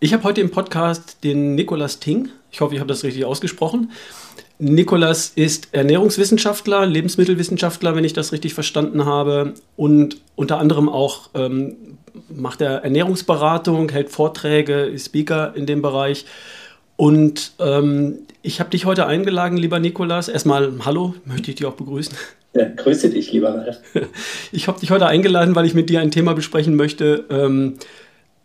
Ich habe heute im Podcast den Nikolas Ting. Ich hoffe, ich habe das richtig ausgesprochen. Nikolas ist Ernährungswissenschaftler, Lebensmittelwissenschaftler, wenn ich das richtig verstanden habe. Und unter anderem auch ähm, macht er Ernährungsberatung, hält Vorträge, ist Speaker in dem Bereich. Und ähm, ich habe dich heute eingeladen, lieber Nikolas. Erstmal hallo, möchte ich dich auch begrüßen. Ja, grüße dich, lieber Ralf. Ich habe dich heute eingeladen, weil ich mit dir ein Thema besprechen möchte, ähm,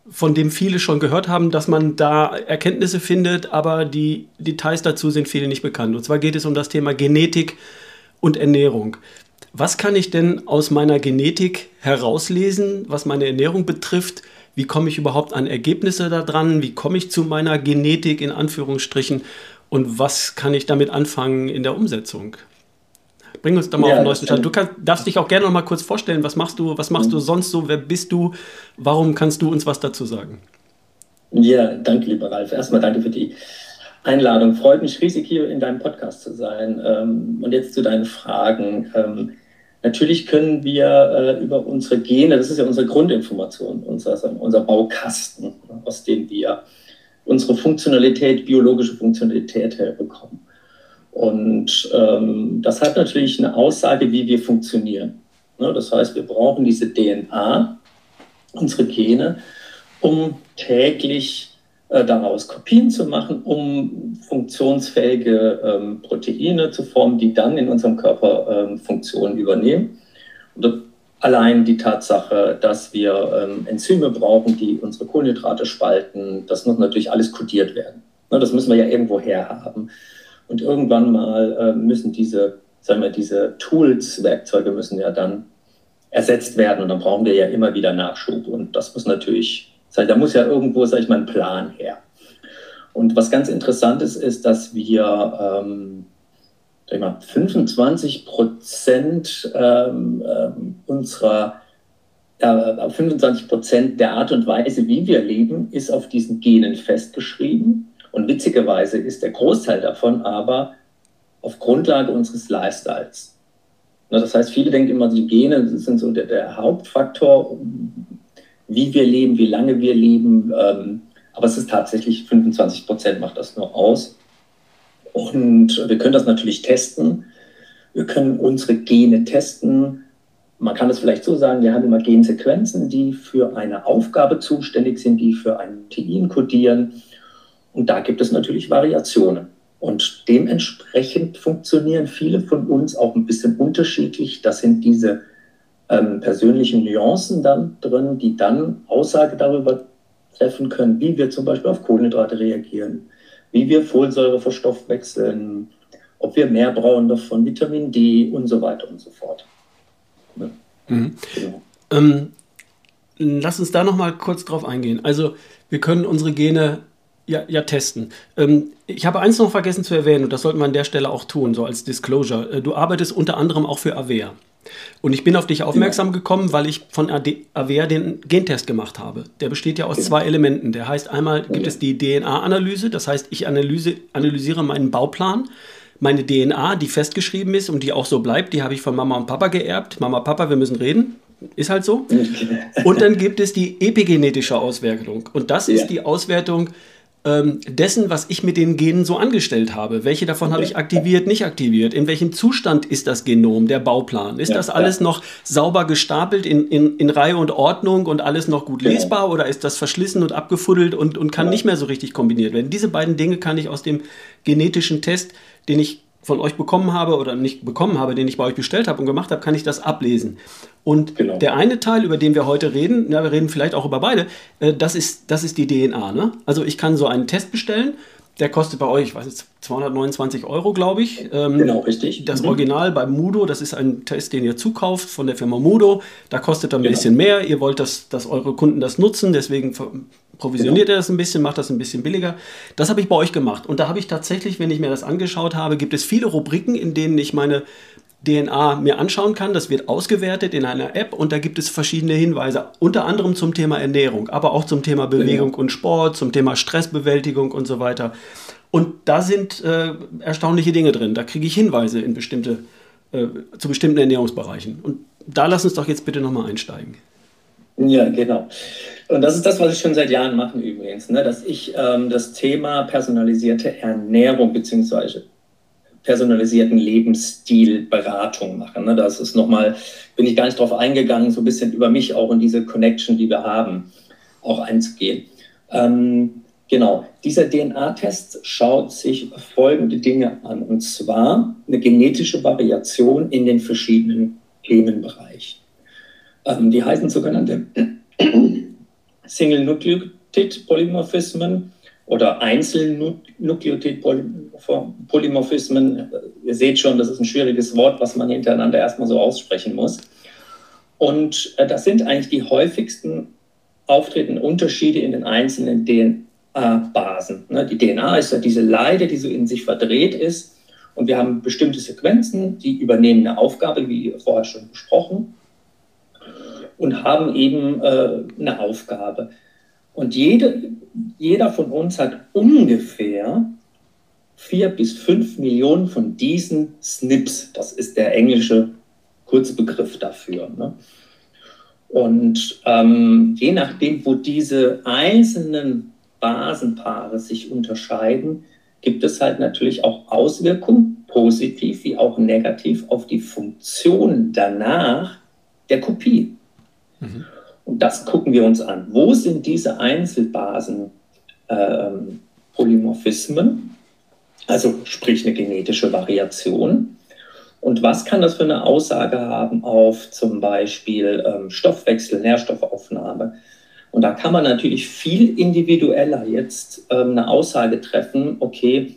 von dem viele schon gehört haben, dass man da Erkenntnisse findet, aber die Details dazu sind viele nicht bekannt. Und zwar geht es um das Thema Genetik und Ernährung. Was kann ich denn aus meiner Genetik herauslesen, was meine Ernährung betrifft? Wie komme ich überhaupt an Ergebnisse da dran? Wie komme ich zu meiner Genetik in Anführungsstrichen? Und was kann ich damit anfangen in der Umsetzung? Bring uns da mal ja, auf den neuesten Stand. Du kannst, darfst dich auch gerne noch mal kurz vorstellen. Was machst du? Was machst mhm. du sonst so? Wer bist du? Warum kannst du uns was dazu sagen? Ja, danke, lieber Ralf. Erstmal danke für die Einladung. Freut mich riesig, hier in deinem Podcast zu sein. Ähm, und jetzt zu deinen Fragen. Ähm, natürlich können wir äh, über unsere Gene, das ist ja unsere Grundinformation, unser, unser Baukasten, aus dem wir unsere Funktionalität, biologische Funktionalität herbekommen. Und ähm, das hat natürlich eine Aussage, wie wir funktionieren. Ne? Das heißt, wir brauchen diese DNA, unsere Gene, um täglich äh, daraus Kopien zu machen, um funktionsfähige ähm, Proteine zu formen, die dann in unserem Körper ähm, Funktionen übernehmen. Und allein die Tatsache, dass wir ähm, Enzyme brauchen, die unsere Kohlenhydrate spalten, das muss natürlich alles kodiert werden. Ne? Das müssen wir ja irgendwo herhaben. Und irgendwann mal äh, müssen diese, sagen wir, diese Tools, Werkzeuge müssen ja dann ersetzt werden und dann brauchen wir ja immer wieder Nachschub. Und das muss natürlich, da muss ja irgendwo, sag ich mal, ein Plan her. Und was ganz interessant ist, ist, dass wir ähm, sag ich mal, 25 Prozent ähm, ähm, unserer äh, 25 Prozent der Art und Weise, wie wir leben, ist auf diesen Genen festgeschrieben. Und witzigerweise ist der Großteil davon aber auf Grundlage unseres Lifestyles. Das heißt, viele denken immer, die Gene sind so der, der Hauptfaktor, wie wir leben, wie lange wir leben. Ähm, aber es ist tatsächlich 25 Prozent macht das nur aus. Und wir können das natürlich testen. Wir können unsere Gene testen. Man kann es vielleicht so sagen, wir haben immer Gensequenzen, die für eine Aufgabe zuständig sind, die für ein Protein kodieren. Und da gibt es natürlich Variationen. Und dementsprechend funktionieren viele von uns auch ein bisschen unterschiedlich. Das sind diese ähm, persönlichen Nuancen dann drin, die dann Aussage darüber treffen können, wie wir zum Beispiel auf Kohlenhydrate reagieren, wie wir Folsäure verstoffwechseln, ob wir mehr brauchen davon, Vitamin D und so weiter und so fort. Ja. Mhm. Genau. Ähm, lass uns da noch mal kurz drauf eingehen. Also wir können unsere Gene ja, ja testen. Ähm, ich habe eins noch vergessen zu erwähnen und das sollten wir an der Stelle auch tun, so als Disclosure. Äh, du arbeitest unter anderem auch für Avea. Und ich bin auf dich aufmerksam gekommen, weil ich von Avea den Gentest gemacht habe. Der besteht ja aus zwei Elementen. Der heißt einmal gibt es die DNA-Analyse, das heißt, ich analyse, analysiere meinen Bauplan, meine DNA, die festgeschrieben ist und die auch so bleibt, die habe ich von Mama und Papa geerbt. Mama, Papa, wir müssen reden. Ist halt so. Und dann gibt es die epigenetische Auswertung. Und das ist ja. die Auswertung ähm, dessen, was ich mit den Genen so angestellt habe. Welche davon habe ich aktiviert, nicht aktiviert? In welchem Zustand ist das Genom, der Bauplan? Ist ja, das alles ja. noch sauber gestapelt in, in, in Reihe und Ordnung und alles noch gut genau. lesbar oder ist das verschlissen und abgefuddelt und, und kann ja. nicht mehr so richtig kombiniert werden? Diese beiden Dinge kann ich aus dem genetischen Test, den ich von euch bekommen habe oder nicht bekommen habe, den ich bei euch bestellt habe und gemacht habe, kann ich das ablesen. Und genau. der eine Teil, über den wir heute reden, ja, wir reden vielleicht auch über beide, äh, das, ist, das ist die DNA. Ne? Also ich kann so einen Test bestellen, der kostet bei euch, ich weiß nicht, 229 Euro, glaube ich. Ähm, genau, richtig. Das mhm. Original bei Mudo, das ist ein Test, den ihr zukauft von der Firma Mudo. Da kostet er ein genau. bisschen mehr. Ihr wollt, dass, dass eure Kunden das nutzen, deswegen provisioniert genau. er das ein bisschen, macht das ein bisschen billiger. Das habe ich bei euch gemacht. Und da habe ich tatsächlich, wenn ich mir das angeschaut habe, gibt es viele Rubriken, in denen ich meine DNA mir anschauen kann. Das wird ausgewertet in einer App und da gibt es verschiedene Hinweise, unter anderem zum Thema Ernährung, aber auch zum Thema Bewegung ja. und Sport, zum Thema Stressbewältigung und so weiter. Und da sind äh, erstaunliche Dinge drin. Da kriege ich Hinweise in bestimmte, äh, zu bestimmten Ernährungsbereichen. Und da lass uns doch jetzt bitte nochmal einsteigen. Ja, genau. Und das ist das, was ich schon seit Jahren mache übrigens, ne? dass ich ähm, das Thema personalisierte Ernährung beziehungsweise personalisierten Lebensstil Beratung mache. Ne? Das ist nochmal, bin ich gar nicht drauf eingegangen, so ein bisschen über mich auch und diese Connection, die wir haben, auch einzugehen. Ähm, genau, dieser DNA-Test schaut sich folgende Dinge an, und zwar eine genetische Variation in den verschiedenen Themenbereichen. Ähm, die heißen sogenannte Single-Nucleotid-Polymorphismen oder Einzelnukleotid-Polymorphismen. Ihr seht schon, das ist ein schwieriges Wort, was man hintereinander erstmal so aussprechen muss. Und äh, das sind eigentlich die häufigsten auftretenden Unterschiede in den einzelnen DNA-Basen. Ne, die DNA ist ja diese Leide, die so in sich verdreht ist. Und wir haben bestimmte Sequenzen, die übernehmen eine Aufgabe, wie vorher schon besprochen und haben eben äh, eine Aufgabe. Und jede, jeder von uns hat ungefähr vier bis fünf Millionen von diesen SNPs. Das ist der englische Kurzbegriff dafür. Ne? Und ähm, je nachdem, wo diese einzelnen Basenpaare sich unterscheiden, gibt es halt natürlich auch Auswirkungen, positiv wie auch negativ, auf die Funktion danach der Kopie. Mhm. Und das gucken wir uns an. Wo sind diese Einzelbasen ähm, Polymorphismen, also sprich eine genetische Variation? Und was kann das für eine Aussage haben auf zum Beispiel ähm, Stoffwechsel, Nährstoffaufnahme? Und da kann man natürlich viel individueller jetzt ähm, eine Aussage treffen, okay,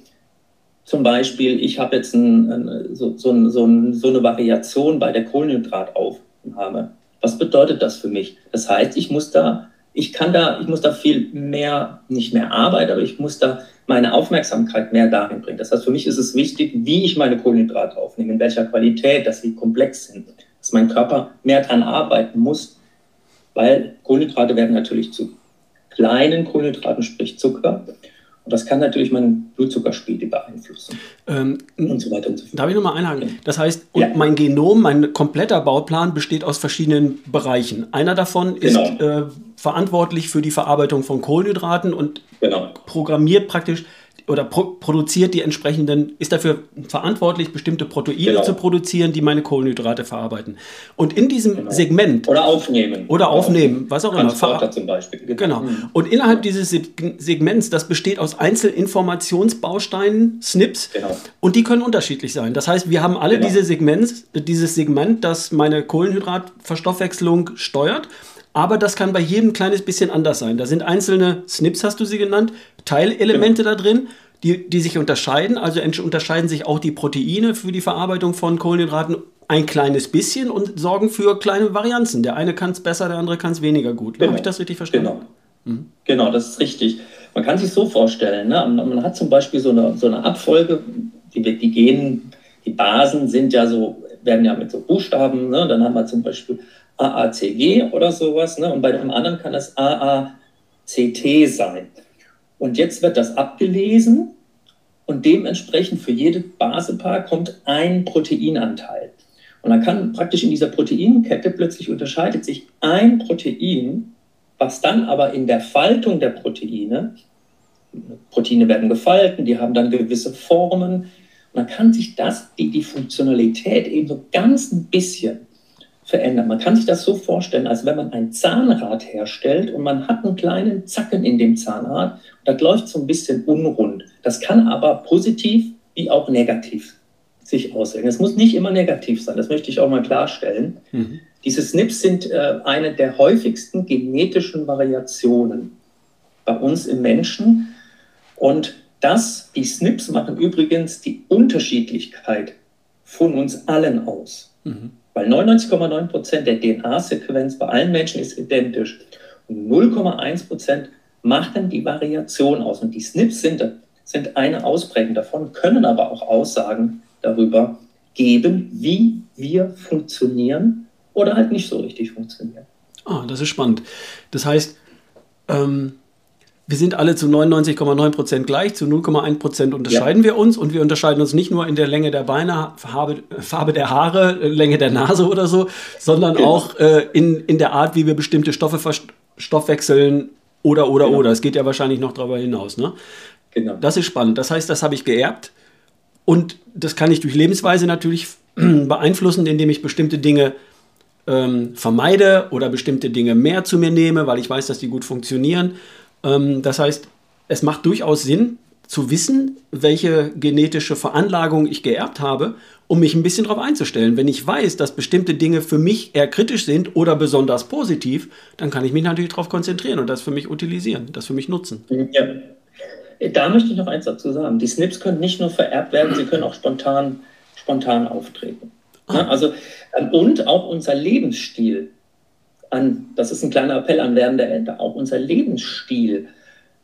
zum Beispiel, ich habe jetzt ein, so, so, so, so, eine Variation bei der Kohlenhydrataufnahme. Was bedeutet das für mich? Das heißt, ich muss da, ich kann da, ich muss da viel mehr, nicht mehr arbeiten, aber ich muss da meine Aufmerksamkeit mehr dahin bringen. Das heißt, für mich ist es wichtig, wie ich meine Kohlenhydrate aufnehme, in welcher Qualität, dass sie komplex sind, dass mein Körper mehr daran arbeiten muss, weil Kohlenhydrate werden natürlich zu kleinen Kohlenhydraten, sprich Zucker. Und das kann natürlich meinen Blutzuckerspiegel. Ähm, und so weiter und so fort. Darf ich nochmal einhaken? Das heißt, ja. mein Genom, mein kompletter Bauplan besteht aus verschiedenen Bereichen. Einer davon ist genau. äh, verantwortlich für die Verarbeitung von Kohlenhydraten und genau. programmiert praktisch oder pro produziert die entsprechenden, ist dafür verantwortlich, bestimmte Proteine genau. zu produzieren, die meine Kohlenhydrate verarbeiten. Und in diesem genau. Segment. Oder aufnehmen. Oder aufnehmen, was auch immer. Transporter zum Beispiel. Genau. Mhm. Und innerhalb dieses Segments, das besteht aus Einzelinformationsbausteinen, SNPs, genau. und die können unterschiedlich sein. Das heißt, wir haben alle genau. diese Segments, dieses Segment, das meine Kohlenhydratverstoffwechslung steuert. Aber das kann bei jedem ein kleines bisschen anders sein. Da sind einzelne Snips, hast du sie genannt, Teilelemente genau. da drin, die, die sich unterscheiden. Also unterscheiden sich auch die Proteine für die Verarbeitung von Kohlenhydraten ein kleines bisschen und sorgen für kleine Varianzen. Der eine kann es besser, der andere kann es weniger gut. Genau. Habe ich das richtig verstanden? Genau. Mhm. Genau, das ist richtig. Man kann sich so vorstellen, ne? man hat zum Beispiel so eine, so eine Abfolge, die, die Genen, die Basen sind ja so, werden ja mit so Buchstaben, ne? dann haben wir zum Beispiel AACG oder sowas. Ne? Und bei dem anderen kann das AACT sein. Und jetzt wird das abgelesen und dementsprechend für jede Basepaar kommt ein Proteinanteil. Und dann kann praktisch in dieser Proteinkette plötzlich unterscheidet sich ein Protein, was dann aber in der Faltung der Proteine, Proteine werden gefalten, die haben dann gewisse Formen, und dann kann sich das, die, die Funktionalität eben so ganz ein bisschen verändern. Man kann sich das so vorstellen, als wenn man ein Zahnrad herstellt und man hat einen kleinen Zacken in dem Zahnrad und das läuft so ein bisschen unrund. Das kann aber positiv wie auch negativ sich auswirken. Es muss nicht immer negativ sein, das möchte ich auch mal klarstellen. Mhm. Diese SNPs sind äh, eine der häufigsten genetischen Variationen bei uns im Menschen und das, die SNPs machen übrigens die Unterschiedlichkeit von uns allen aus. Mhm. Weil 99,9 Prozent der DNA-Sequenz bei allen Menschen ist identisch. Und 0,1 Prozent machen die Variation aus. Und die SNPs sind, sind eine Ausprägung davon, können aber auch Aussagen darüber geben, wie wir funktionieren oder halt nicht so richtig funktionieren. Ah, das ist spannend. Das heißt, ähm, wir sind alle zu 99,9% gleich, zu 0,1% unterscheiden ja. wir uns und wir unterscheiden uns nicht nur in der Länge der Beine, Farbe, Farbe der Haare, Länge der Nase oder so, sondern genau. auch äh, in, in der Art, wie wir bestimmte Stoffe verstoffwechseln oder, oder, genau. oder. Es geht ja wahrscheinlich noch darüber hinaus. Ne? Genau. Das ist spannend. Das heißt, das habe ich geerbt und das kann ich durch Lebensweise natürlich beeinflussen, indem ich bestimmte Dinge ähm, vermeide oder bestimmte Dinge mehr zu mir nehme, weil ich weiß, dass die gut funktionieren. Ähm, das heißt, es macht durchaus Sinn zu wissen, welche genetische Veranlagung ich geerbt habe, um mich ein bisschen darauf einzustellen. Wenn ich weiß, dass bestimmte Dinge für mich eher kritisch sind oder besonders positiv, dann kann ich mich natürlich darauf konzentrieren und das für mich utilisieren, das für mich nutzen. Ja. Da möchte ich noch eins dazu sagen. Die SNPs können nicht nur vererbt werden, sie können auch spontan, spontan auftreten. Ah. Also, ähm, und auch unser Lebensstil, an, das ist ein kleiner Appell an werdende Eltern, auch unser Lebensstil,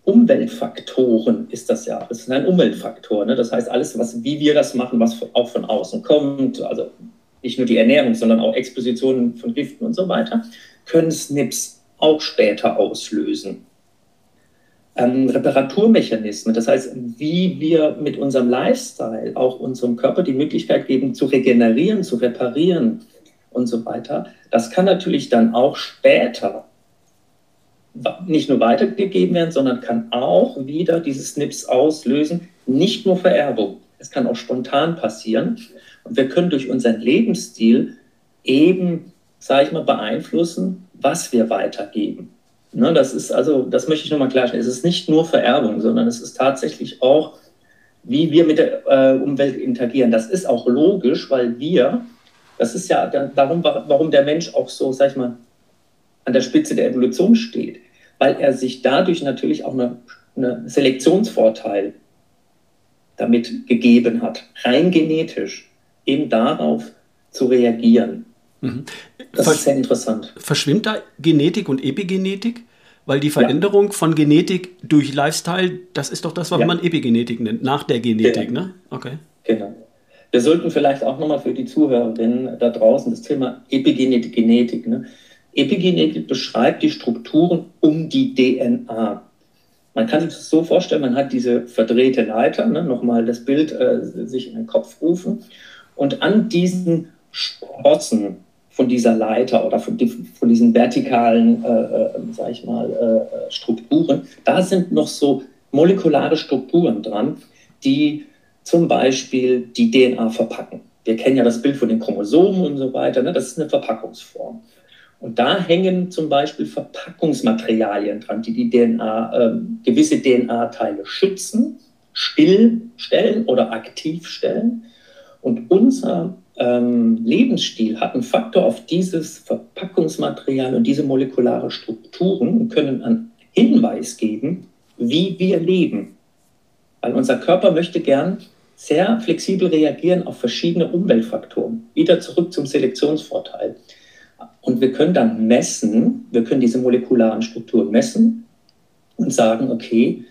Umweltfaktoren ist das ja. Das ist ein Umweltfaktor. Ne? Das heißt, alles, was, wie wir das machen, was auch von außen kommt, also nicht nur die Ernährung, sondern auch Expositionen von Giften und so weiter, können SNPs auch später auslösen. Ähm, Reparaturmechanismen, das heißt, wie wir mit unserem Lifestyle auch unserem Körper die Möglichkeit geben, zu regenerieren, zu reparieren und so weiter, das kann natürlich dann auch später nicht nur weitergegeben werden, sondern kann auch wieder diese SNPs auslösen, nicht nur Vererbung. Es kann auch spontan passieren. Und wir können durch unseren Lebensstil eben, sage ich mal, beeinflussen, was wir weitergeben. Ne, das ist also, das möchte ich nochmal klarstellen. Es ist nicht nur Vererbung, sondern es ist tatsächlich auch, wie wir mit der äh, Umwelt interagieren. Das ist auch logisch, weil wir, das ist ja darum, warum der Mensch auch so, sag ich mal, an der Spitze der Evolution steht, weil er sich dadurch natürlich auch einen eine Selektionsvorteil damit gegeben hat, rein genetisch, eben darauf zu reagieren. Mhm. Das ist sehr interessant. Verschwimmt da Genetik und Epigenetik? Weil die Veränderung ja. von Genetik durch Lifestyle, das ist doch das, was ja. man Epigenetik nennt, nach der Genetik, genau. ne? Okay. Genau. Wir sollten vielleicht auch nochmal für die Zuhörerinnen da draußen das Thema Epigenetik, Genetik. Ne? Epigenetik beschreibt die Strukturen um die DNA. Man kann sich das so vorstellen, man hat diese verdrehte Leiter, ne? nochmal das Bild äh, sich in den Kopf rufen, und an diesen Sprossen von dieser Leiter oder von, die, von diesen vertikalen, äh, äh, sag ich mal, äh, Strukturen, da sind noch so molekulare Strukturen dran, die zum Beispiel die DNA verpacken. Wir kennen ja das Bild von den Chromosomen und so weiter, ne? das ist eine Verpackungsform. Und da hängen zum Beispiel Verpackungsmaterialien dran, die die DNA, äh, gewisse DNA-Teile schützen, stillstellen oder aktiv stellen. Und unser ähm, Lebensstil hat einen Faktor auf dieses Verpackungsmaterial und diese molekulare Strukturen und können einen Hinweis geben, wie wir leben. Weil unser Körper möchte gern sehr flexibel reagieren auf verschiedene Umweltfaktoren. Wieder zurück zum Selektionsvorteil. Und wir können dann messen, wir können diese molekularen Strukturen messen und sagen, okay,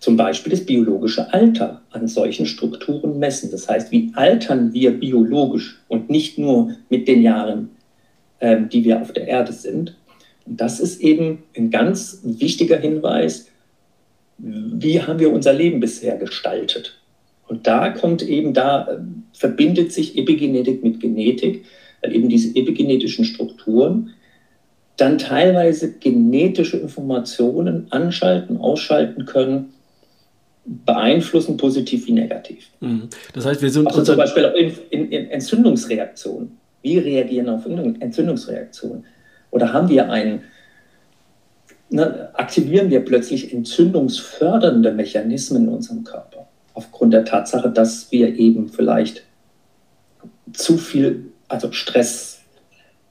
zum Beispiel das biologische Alter an solchen Strukturen messen. Das heißt, wie altern wir biologisch und nicht nur mit den Jahren, ähm, die wir auf der Erde sind. Und das ist eben ein ganz wichtiger Hinweis, wie haben wir unser Leben bisher gestaltet. Und da kommt eben, da äh, verbindet sich Epigenetik mit Genetik weil eben diese epigenetischen Strukturen dann teilweise genetische Informationen anschalten, ausschalten können, beeinflussen, positiv wie negativ. Mhm. Das heißt, wir sind also zum Beispiel in, in, in Entzündungsreaktionen. Wie reagieren auf Entzündungsreaktionen? Oder haben wir einen, ne, aktivieren wir plötzlich entzündungsfördernde Mechanismen in unserem Körper? Aufgrund der Tatsache, dass wir eben vielleicht zu viel also Stress,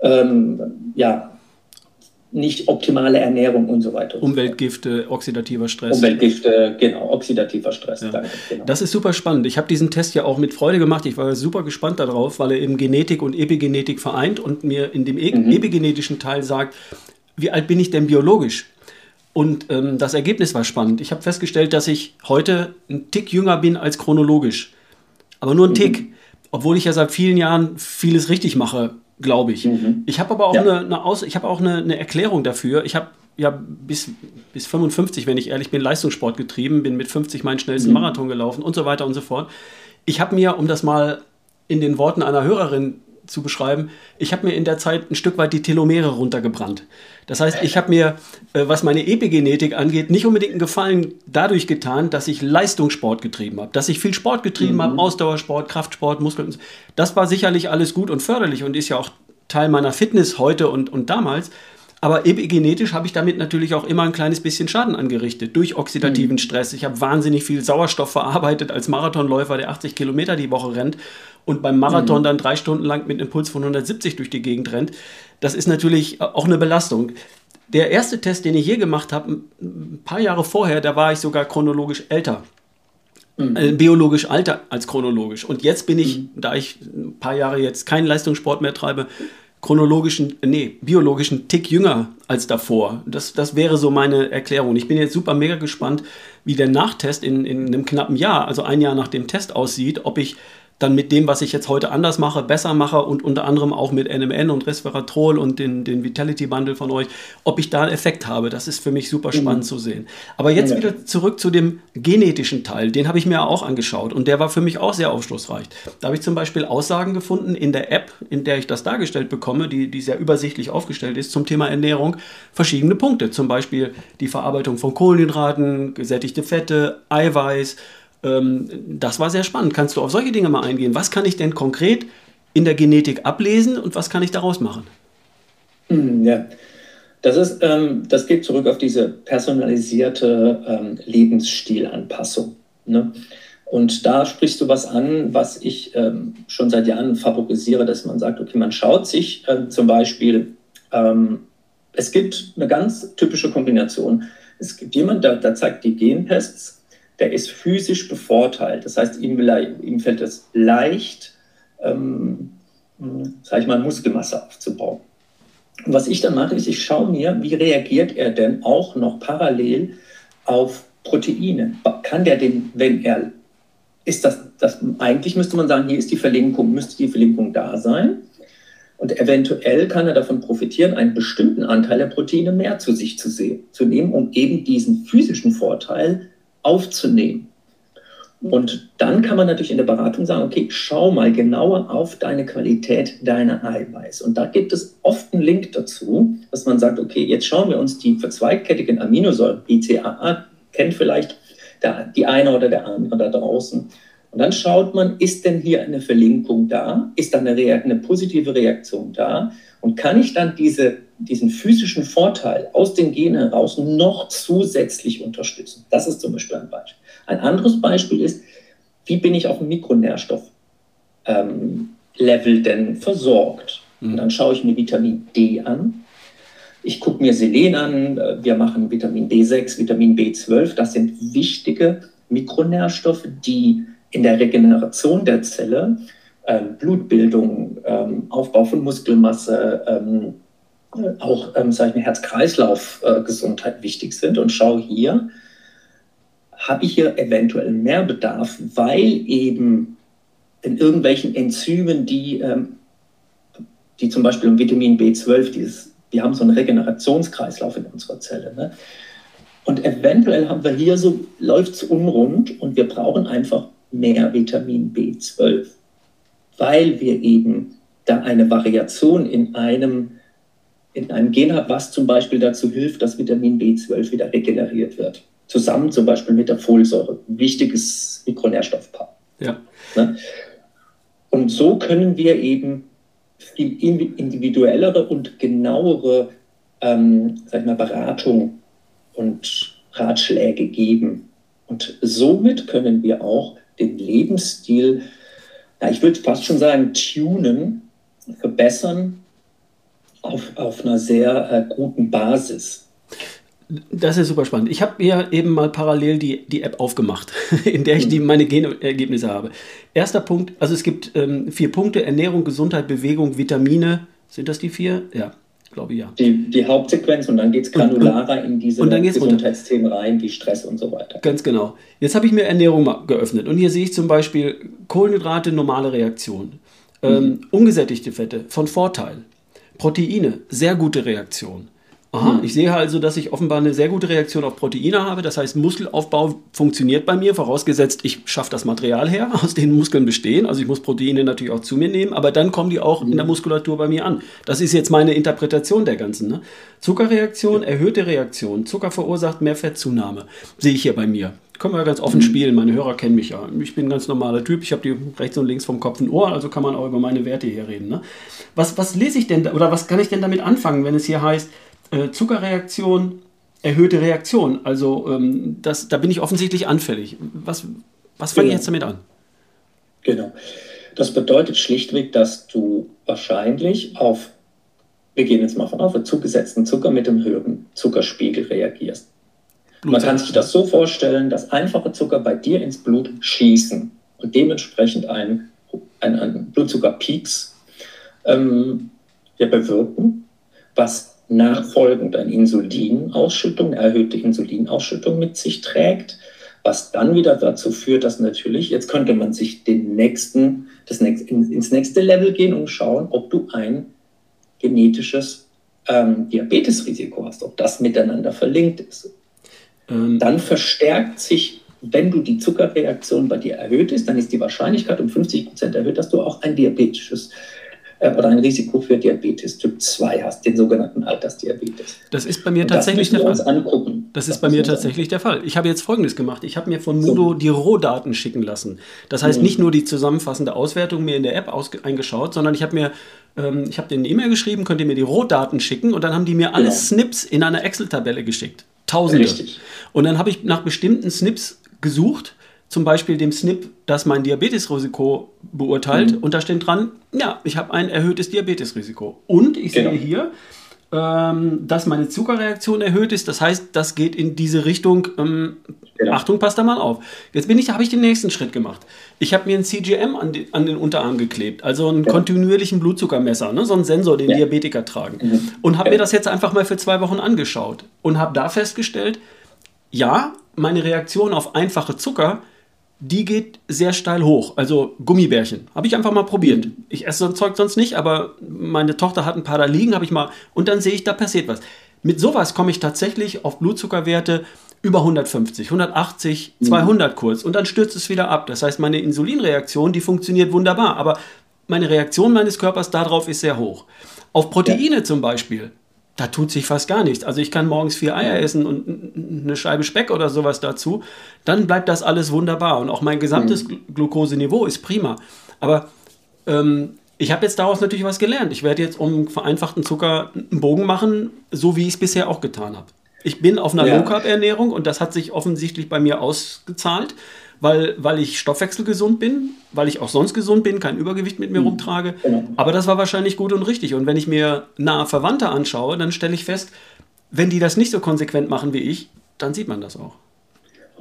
ähm, ja, nicht optimale Ernährung und so weiter. Umweltgifte, oxidativer Stress. Umweltgifte, genau, oxidativer Stress. Ja. Danke, genau. Das ist super spannend. Ich habe diesen Test ja auch mit Freude gemacht. Ich war super gespannt darauf, weil er eben Genetik und Epigenetik vereint und mir in dem e mhm. epigenetischen Teil sagt, wie alt bin ich denn biologisch? Und ähm, das Ergebnis war spannend. Ich habe festgestellt, dass ich heute ein Tick jünger bin als chronologisch. Aber nur ein mhm. Tick obwohl ich ja seit vielen Jahren vieles richtig mache, glaube ich. Mhm. Ich habe aber auch, ja. eine, eine, Aus ich hab auch eine, eine Erklärung dafür. Ich habe ja bis, bis 55, wenn ich ehrlich bin, Leistungssport getrieben, bin mit 50 meinen schnellsten mhm. Marathon gelaufen und so weiter und so fort. Ich habe mir, um das mal in den Worten einer Hörerin zu beschreiben, ich habe mir in der Zeit ein Stück weit die Telomere runtergebrannt. Das heißt, ich habe mir, äh, was meine Epigenetik angeht, nicht unbedingt einen Gefallen dadurch getan, dass ich Leistungssport getrieben habe, dass ich viel Sport getrieben mhm. habe, Ausdauersport, Kraftsport, Muskeln. Das war sicherlich alles gut und förderlich und ist ja auch Teil meiner Fitness heute und, und damals. Aber epigenetisch habe ich damit natürlich auch immer ein kleines bisschen Schaden angerichtet durch oxidativen mhm. Stress. Ich habe wahnsinnig viel Sauerstoff verarbeitet als Marathonläufer, der 80 Kilometer die Woche rennt und beim Marathon mhm. dann drei Stunden lang mit einem Puls von 170 durch die Gegend rennt. Das ist natürlich auch eine Belastung. Der erste Test, den ich je gemacht habe, ein paar Jahre vorher, da war ich sogar chronologisch älter. Mhm. Äh, biologisch alter als chronologisch. Und jetzt bin ich, mhm. da ich ein paar Jahre jetzt keinen Leistungssport mehr treibe, chronologischen, nee, biologischen Tick jünger als davor. Das, das wäre so meine Erklärung. Ich bin jetzt super mega gespannt, wie der Nachtest in, in einem knappen Jahr, also ein Jahr nach dem Test aussieht, ob ich dann mit dem, was ich jetzt heute anders mache, besser mache und unter anderem auch mit NMN und Resveratrol und den, den Vitality Bundle von euch, ob ich da einen Effekt habe. Das ist für mich super mhm. spannend mhm. zu sehen. Aber jetzt ja. wieder zurück zu dem genetischen Teil. Den habe ich mir auch angeschaut und der war für mich auch sehr aufschlussreich. Da habe ich zum Beispiel Aussagen gefunden in der App, in der ich das dargestellt bekomme, die, die sehr übersichtlich aufgestellt ist zum Thema Ernährung, verschiedene Punkte. Zum Beispiel die Verarbeitung von Kohlenhydraten, gesättigte Fette, Eiweiß, das war sehr spannend. Kannst du auf solche Dinge mal eingehen? Was kann ich denn konkret in der Genetik ablesen und was kann ich daraus machen? Hm, ja, das, ist, ähm, das geht zurück auf diese personalisierte ähm, Lebensstilanpassung. Ne? Und da sprichst du was an, was ich ähm, schon seit Jahren favorisiere, dass man sagt, okay, man schaut sich äh, zum Beispiel, ähm, es gibt eine ganz typische Kombination. Es gibt jemanden, der, der zeigt die Gentests der ist physisch bevorteilt. Das heißt, ihm, ihm fällt es leicht, ähm, sage ich mal, Muskelmasse aufzubauen. Und was ich dann mache, ist, ich schaue mir, wie reagiert er denn auch noch parallel auf Proteine? Kann der den, wenn er, ist das, das, eigentlich müsste man sagen, hier ist die Verlinkung, müsste die Verlinkung da sein. Und eventuell kann er davon profitieren, einen bestimmten Anteil der Proteine mehr zu sich zu, sehen, zu nehmen, um eben diesen physischen Vorteil aufzunehmen. Und dann kann man natürlich in der Beratung sagen, okay, schau mal genauer auf deine Qualität deiner Eiweiß. Und da gibt es oft einen Link dazu, dass man sagt, okay, jetzt schauen wir uns die verzweigkettigen Aminosäuren, BCAA, kennt vielleicht der, die eine oder der andere da draußen. Und dann schaut man, ist denn hier eine Verlinkung da? Ist da eine, eine positive Reaktion da? Und kann ich dann diese, diesen physischen Vorteil aus den Genen heraus noch zusätzlich unterstützen? Das ist zum Beispiel ein Beispiel. Ein anderes Beispiel ist, wie bin ich auf dem Mikronährstoff ähm, denn versorgt? Und mhm. dann schaue ich mir Vitamin D an. Ich gucke mir Selen an. Wir machen Vitamin B6, Vitamin B12. Das sind wichtige Mikronährstoffe, die in der Regeneration der Zelle ähm, Blutbildung, ähm, Aufbau von Muskelmasse, ähm, auch ähm, sage ich mal, Herz-Kreislauf-Gesundheit äh, wichtig sind. Und schau hier, habe ich hier eventuell mehr Bedarf, weil eben in irgendwelchen Enzymen, die, ähm, die zum Beispiel im Vitamin B12, dieses, die haben so einen Regenerationskreislauf in unserer Zelle. Ne? Und eventuell haben wir hier so, läuft es unrund und wir brauchen einfach mehr Vitamin B12 weil wir eben da eine Variation in einem, in einem Gen haben, was zum Beispiel dazu hilft, dass Vitamin B12 wieder regeneriert wird. Zusammen zum Beispiel mit der Folsäure. Wichtiges Mikronährstoffpaar. Ja. Ne? Und so können wir eben viel individuellere und genauere ähm, sag mal, Beratung und Ratschläge geben. Und somit können wir auch den Lebensstil ja, ich würde fast schon sagen, tunen, verbessern auf, einer sehr äh, guten Basis. Das ist super spannend. Ich habe mir eben mal parallel die, die App aufgemacht, in der ich die, mhm. meine Genergebnisse habe. Erster Punkt, also es gibt ähm, vier Punkte, Ernährung, Gesundheit, Bewegung, Vitamine. Sind das die vier? Ja glaube ich ja. Die, die Hauptsequenz und dann geht es granularer und, und, in diese Gesundheitsthemen rein, wie Stress und so weiter. Ganz genau. Jetzt habe ich mir Ernährung geöffnet und hier sehe ich zum Beispiel Kohlenhydrate, normale Reaktion. Ähm, mhm. ungesättigte Fette von Vorteil. Proteine, sehr gute Reaktion. Aha, ich sehe also, dass ich offenbar eine sehr gute Reaktion auf Proteine habe. Das heißt, Muskelaufbau funktioniert bei mir, vorausgesetzt, ich schaffe das Material her, aus dem Muskeln bestehen. Also ich muss Proteine natürlich auch zu mir nehmen, aber dann kommen die auch in der Muskulatur bei mir an. Das ist jetzt meine Interpretation der ganzen. Ne? Zuckerreaktion, erhöhte Reaktion. Zucker verursacht mehr Fettzunahme. Sehe ich hier bei mir. Können wir ganz offen mhm. spielen. Meine Hörer kennen mich ja. Ich bin ein ganz normaler Typ. Ich habe die rechts und links vom Kopf ein Ohr, also kann man auch über meine Werte hier reden. Ne? Was, was lese ich denn da, oder was kann ich denn damit anfangen, wenn es hier heißt, äh, Zuckerreaktion, erhöhte Reaktion. Also ähm, das, da bin ich offensichtlich anfällig. Was, was fange genau. ich jetzt damit an? Genau. Das bedeutet schlichtweg, dass du wahrscheinlich auf, wir gehen jetzt mal von auf, zugesetzten Zucker mit dem höheren Zuckerspiegel reagierst. Man kann sich das so vorstellen, dass einfache Zucker bei dir ins Blut schießen und dementsprechend einen, einen, Blutzuckerpeaks ähm, bewirken, was nachfolgend eine Insulinausschüttung, eine erhöhte Insulinausschüttung mit sich trägt, was dann wieder dazu führt, dass natürlich, jetzt könnte man sich den nächsten, das nächste, ins nächste Level gehen und schauen, ob du ein genetisches ähm, Diabetesrisiko hast, ob das miteinander verlinkt ist. Ähm. Dann verstärkt sich, wenn du die Zuckerreaktion bei dir erhöht ist, dann ist die Wahrscheinlichkeit um 50 Prozent erhöht, dass du auch ein diabetisches äh, oder ein Risiko für Diabetes Typ 2 hast, den sogenannten Altersdiabetes. Das ist bei mir tatsächlich der Fall. Angucken. Das ist bei mir tatsächlich der Fall. Ich habe jetzt Folgendes gemacht. Ich habe mir von Mudo so. die Rohdaten schicken lassen. Das heißt, mhm. nicht nur die zusammenfassende Auswertung mir in der App eingeschaut, sondern ich habe mir ähm, ich habe denen eine E-Mail geschrieben, könnt ihr mir die Rohdaten schicken und dann haben die mir alle genau. Snips in einer Excel-Tabelle geschickt. Tausende. Richtig. Und dann habe ich nach bestimmten Snips gesucht zum Beispiel dem SNP, das mein Diabetesrisiko beurteilt. Mhm. Und da steht dran, ja, ich habe ein erhöhtes Diabetesrisiko. Und ich genau. sehe hier, ähm, dass meine Zuckerreaktion erhöht ist. Das heißt, das geht in diese Richtung. Ähm, genau. Achtung, passt da mal auf. Jetzt bin ich, habe ich den nächsten Schritt gemacht. Ich habe mir ein CGM an, die, an, den Unterarm geklebt, also einen ja. kontinuierlichen Blutzuckermesser, ne, so einen Sensor, den ja. Diabetiker tragen. Mhm. Und habe ja. mir das jetzt einfach mal für zwei Wochen angeschaut und habe da festgestellt, ja, meine Reaktion auf einfache Zucker die geht sehr steil hoch. Also Gummibärchen. Habe ich einfach mal probiert. Mhm. Ich esse so ein Zeug sonst nicht, aber meine Tochter hat ein paar da liegen, habe ich mal. Und dann sehe ich, da passiert was. Mit sowas komme ich tatsächlich auf Blutzuckerwerte über 150, 180, 200 kurz. Und dann stürzt es wieder ab. Das heißt, meine Insulinreaktion, die funktioniert wunderbar. Aber meine Reaktion meines Körpers darauf ist sehr hoch. Auf Proteine ja. zum Beispiel da tut sich fast gar nichts. Also ich kann morgens vier Eier essen und eine Scheibe Speck oder sowas dazu, dann bleibt das alles wunderbar und auch mein gesamtes mhm. Glukoseniveau ist prima. Aber ähm, ich habe jetzt daraus natürlich was gelernt. Ich werde jetzt um vereinfachten Zucker einen Bogen machen, so wie ich es bisher auch getan habe. Ich bin auf einer ja. Low Carb Ernährung und das hat sich offensichtlich bei mir ausgezahlt weil, weil ich stoffwechselgesund bin, weil ich auch sonst gesund bin, kein Übergewicht mit mir mhm. rumtrage. Genau. Aber das war wahrscheinlich gut und richtig. Und wenn ich mir nahe Verwandte anschaue, dann stelle ich fest, wenn die das nicht so konsequent machen wie ich, dann sieht man das auch.